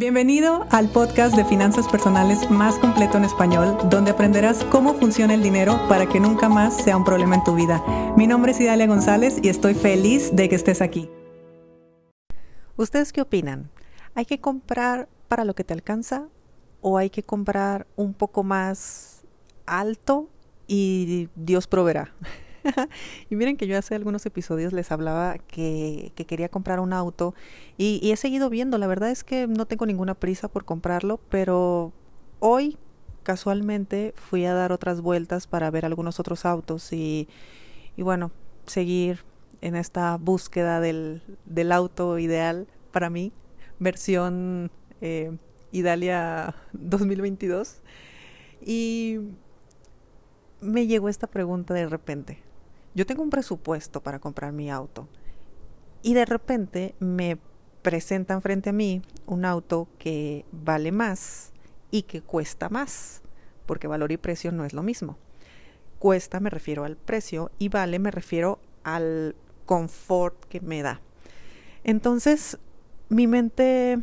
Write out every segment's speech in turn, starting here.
Bienvenido al podcast de finanzas personales más completo en español, donde aprenderás cómo funciona el dinero para que nunca más sea un problema en tu vida. Mi nombre es Idalia González y estoy feliz de que estés aquí. ¿Ustedes qué opinan? ¿Hay que comprar para lo que te alcanza o hay que comprar un poco más alto y Dios proveerá? y miren que yo hace algunos episodios les hablaba que, quería comprar un auto y, he seguido viendo. La verdad es que no tengo ninguna prisa por comprarlo, pero hoy casualmente fui a dar otras vueltas para ver algunos otros autos y, bueno, seguir en esta búsqueda del, auto ideal para mí, versión eh, Idalia 2022. Y me llegó esta pregunta de repente yo tengo un presupuesto para comprar mi auto y de repente me presentan frente a mí un auto que vale más y que cuesta más, porque valor y precio no es lo mismo. Cuesta me refiero al precio y vale me refiero al confort que me da. Entonces, mi mente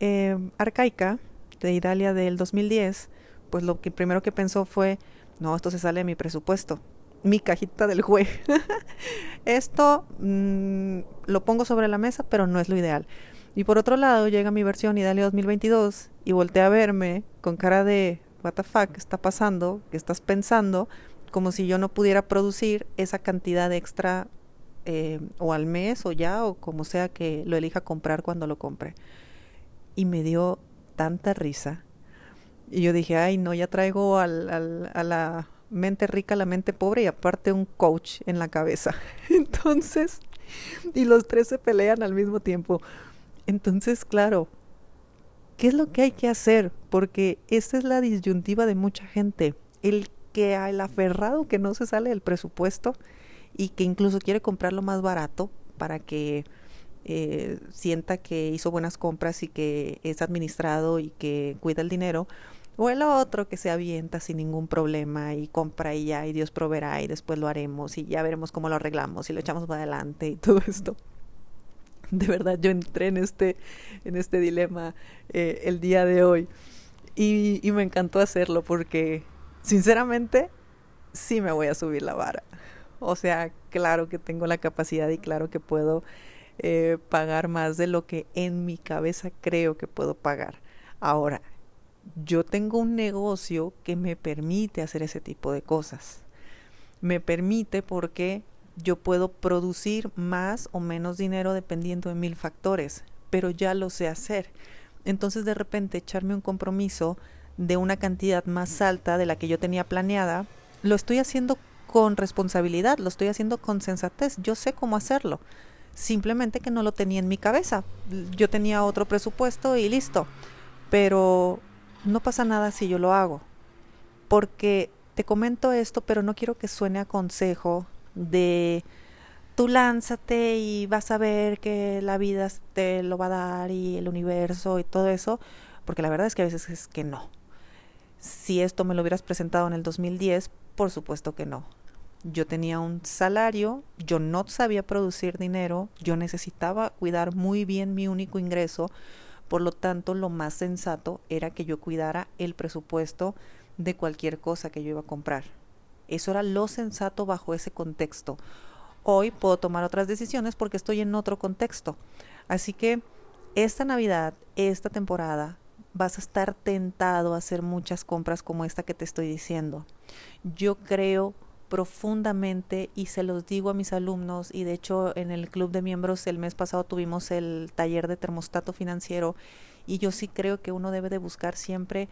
eh, arcaica de Italia del 2010, pues lo que primero que pensó fue, no, esto se sale de mi presupuesto mi cajita del juez. Esto mm, lo pongo sobre la mesa, pero no es lo ideal. Y por otro lado, llega mi versión Idalia 2022 y voltea a verme con cara de, what the fuck, ¿qué está pasando? ¿Qué estás pensando? Como si yo no pudiera producir esa cantidad extra eh, o al mes o ya, o como sea que lo elija comprar cuando lo compre. Y me dio tanta risa. Y yo dije, ay, no, ya traigo al, al, a la mente rica, la mente pobre y aparte un coach en la cabeza. Entonces, y los tres se pelean al mismo tiempo. Entonces, claro, ¿qué es lo que hay que hacer? Porque esa es la disyuntiva de mucha gente. El que el aferrado que no se sale del presupuesto y que incluso quiere comprarlo más barato para que eh, sienta que hizo buenas compras y que es administrado y que cuida el dinero o el otro que se avienta sin ningún problema y compra y ya y Dios proveerá y después lo haremos y ya veremos cómo lo arreglamos y lo echamos para adelante y todo esto. De verdad, yo entré en este, en este dilema eh, el día de hoy y, me encantó hacerlo porque sinceramente sí me voy a subir la vara. O sea, claro que tengo la capacidad y claro que puedo eh, pagar más de lo que en mi cabeza creo que puedo pagar. Ahora, yo tengo un negocio que me permite hacer ese tipo de cosas. Me permite porque yo puedo producir más o menos dinero dependiendo de mil factores, pero ya lo sé hacer. Entonces de repente echarme un compromiso de una cantidad más alta de la que yo tenía planeada, lo estoy haciendo con responsabilidad, lo estoy haciendo con sensatez, yo sé cómo hacerlo. Simplemente que no lo tenía en mi cabeza. Yo tenía otro presupuesto y listo. Pero no pasa nada si yo lo hago. Porque te comento esto, pero no quiero que suene a consejo de tú lánzate y vas a ver que la vida te lo va a dar y el universo y todo eso, porque la verdad es que a veces es que no. Si esto me lo hubieras presentado en el 2010, por supuesto que no. Yo tenía un salario, yo no sabía producir dinero, yo necesitaba cuidar muy bien mi único ingreso, por lo tanto, lo más sensato era que yo cuidara el presupuesto de cualquier cosa que yo iba a comprar. Eso era lo sensato bajo ese contexto. Hoy puedo tomar otras decisiones porque estoy en otro contexto. Así que esta Navidad, esta temporada, vas a estar tentado a hacer muchas compras como esta que te estoy diciendo. Yo creo profundamente y se los digo a mis alumnos y de hecho en el club de miembros el mes pasado tuvimos el taller de termostato financiero y yo sí creo que uno debe de buscar siempre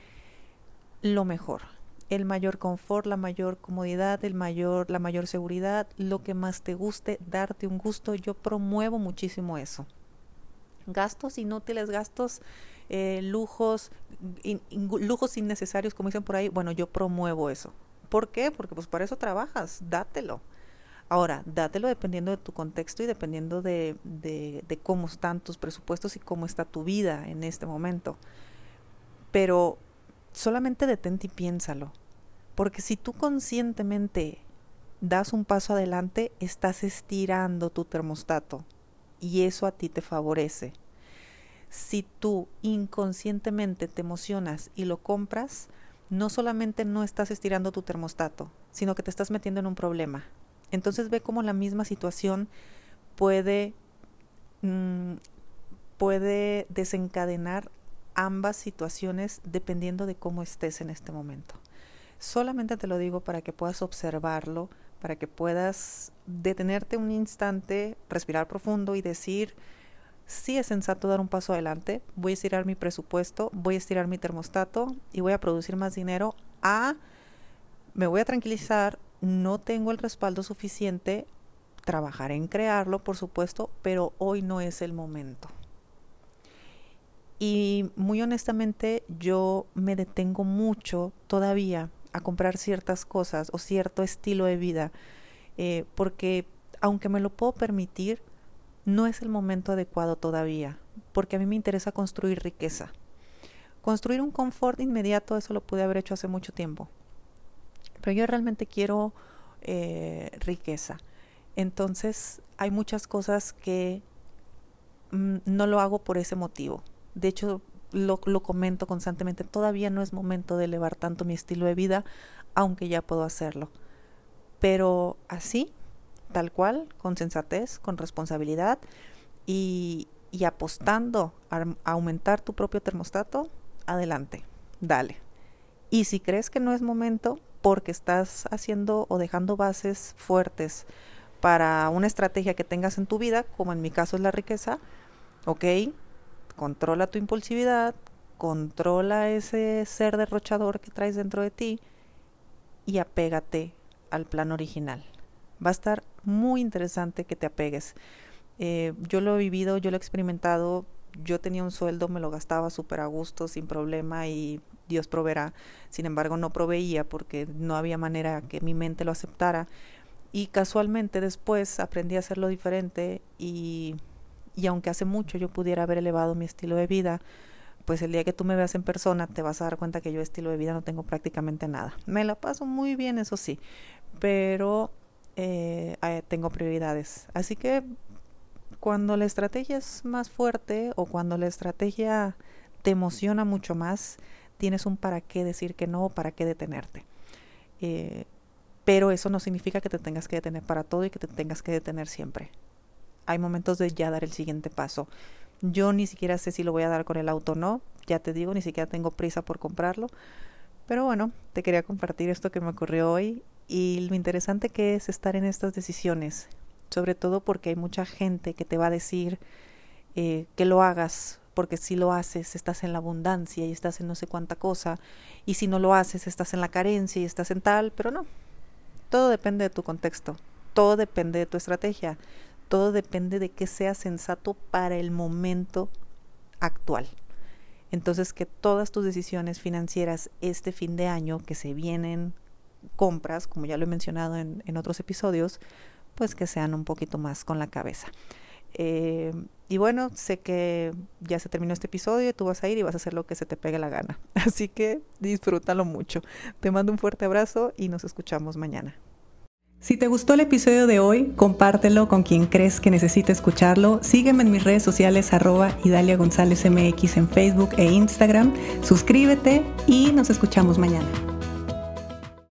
lo mejor, el mayor confort, la mayor comodidad, el mayor, la mayor seguridad, lo que más te guste, darte un gusto. Yo promuevo muchísimo eso. Gastos inútiles, gastos, eh, lujos, lujos innecesarios, como dicen por ahí. Bueno, yo promuevo eso. ¿Por qué? Porque pues para eso trabajas, dátelo. Ahora, dátelo dependiendo de tu contexto y dependiendo de, de, de, cómo están tus presupuestos y cómo está tu vida en este momento. Pero solamente detente y piénsalo. Porque si tú conscientemente das un paso adelante, estás estirando tu termostato y eso a ti te favorece. si tú inconscientemente te emocionas y lo compras, no solamente no estás estirando tu termostato, sino que te estás metiendo en un problema. Entonces ve cómo la misma situación puede, mm, puede desencadenar ambas situaciones dependiendo de cómo estés en este momento. Solamente te lo digo para que puedas observarlo, para que puedas detenerte un instante, respirar profundo y decir, sí es sensato dar un paso adelante, voy a estirar mi presupuesto, voy a estirar mi termostato y voy a producir más dinero a, me voy a tranquilizar, no tengo el respaldo suficiente, trabajar en crearlo, por supuesto, pero hoy no es el momento. Y muy honestamente yo me detengo mucho todavía a comprar ciertas cosas o cierto estilo de vida, eh, porque aunque me lo puedo permitir, no es el momento adecuado todavía, porque a mí me interesa construir riqueza. Construir un confort inmediato, eso lo pude haber hecho hace mucho tiempo. Pero yo realmente quiero eh, riqueza. Entonces hay muchas cosas que mm, no lo hago por ese motivo. De hecho, lo, lo comento constantemente. Todavía no es momento de elevar tanto mi estilo de vida, aunque ya puedo hacerlo. Pero así tal cual, con sensatez, con responsabilidad y, apostando a, aumentar tu propio termostato, adelante, dale. Y si crees que no es momento, porque estás haciendo o dejando bases fuertes para una estrategia que tengas en tu vida, como en mi caso es la riqueza, ok, controla tu impulsividad, controla ese ser derrochador que traes dentro de ti y apégate al plan original. Va a estar muy interesante que te apegues. Eh, yo lo he vivido, yo lo he experimentado, yo tenía un sueldo, me lo gastaba súper a gusto, sin problema y Dios proveerá. Sin embargo, no proveía porque no había manera que mi mente lo aceptara. Y casualmente después aprendí a hacerlo diferente y, y aunque hace mucho yo pudiera haber elevado mi estilo de vida, pues el día que tú me veas en persona te vas a dar cuenta que yo estilo de vida no tengo prácticamente nada. Me la paso muy bien, eso sí, pero eh, tengo prioridades. Así que cuando la estrategia es más fuerte o cuando la estrategia te emociona mucho más, tienes un para qué decir que no para qué detenerte. Eh, pero eso no significa que te tengas que detener para todo y que te tengas que detener siempre. Hay momentos de ya dar el siguiente paso. Yo ni siquiera sé si lo voy a dar con el auto o no, ya te digo, ni siquiera tengo prisa por comprarlo. Pero bueno, te quería compartir esto que me ocurrió hoy y lo interesante que es estar en estas decisiones, sobre todo porque hay mucha gente que te va a decir eh, que lo hagas, porque si lo haces estás en la abundancia y estás en no sé cuánta cosa, y si no lo haces estás en la carencia y estás en tal, pero no, todo depende de tu contexto, todo depende de tu estrategia, todo depende de que sea sensato para el momento actual. Entonces que todas tus decisiones financieras este fin de año que se vienen compras, como ya lo he mencionado en, otros episodios, pues que sean un poquito más con la cabeza. Eh, y bueno, sé que ya se terminó este episodio y tú vas a ir y vas a hacer lo que se te pegue la gana. Así que disfrútalo mucho. Te mando un fuerte abrazo y nos escuchamos mañana. Si te gustó el episodio de hoy, compártelo con quien crees que necesite escucharlo. Sígueme en mis redes sociales arroba Idalia González MX en Facebook e Instagram. Suscríbete y nos escuchamos mañana.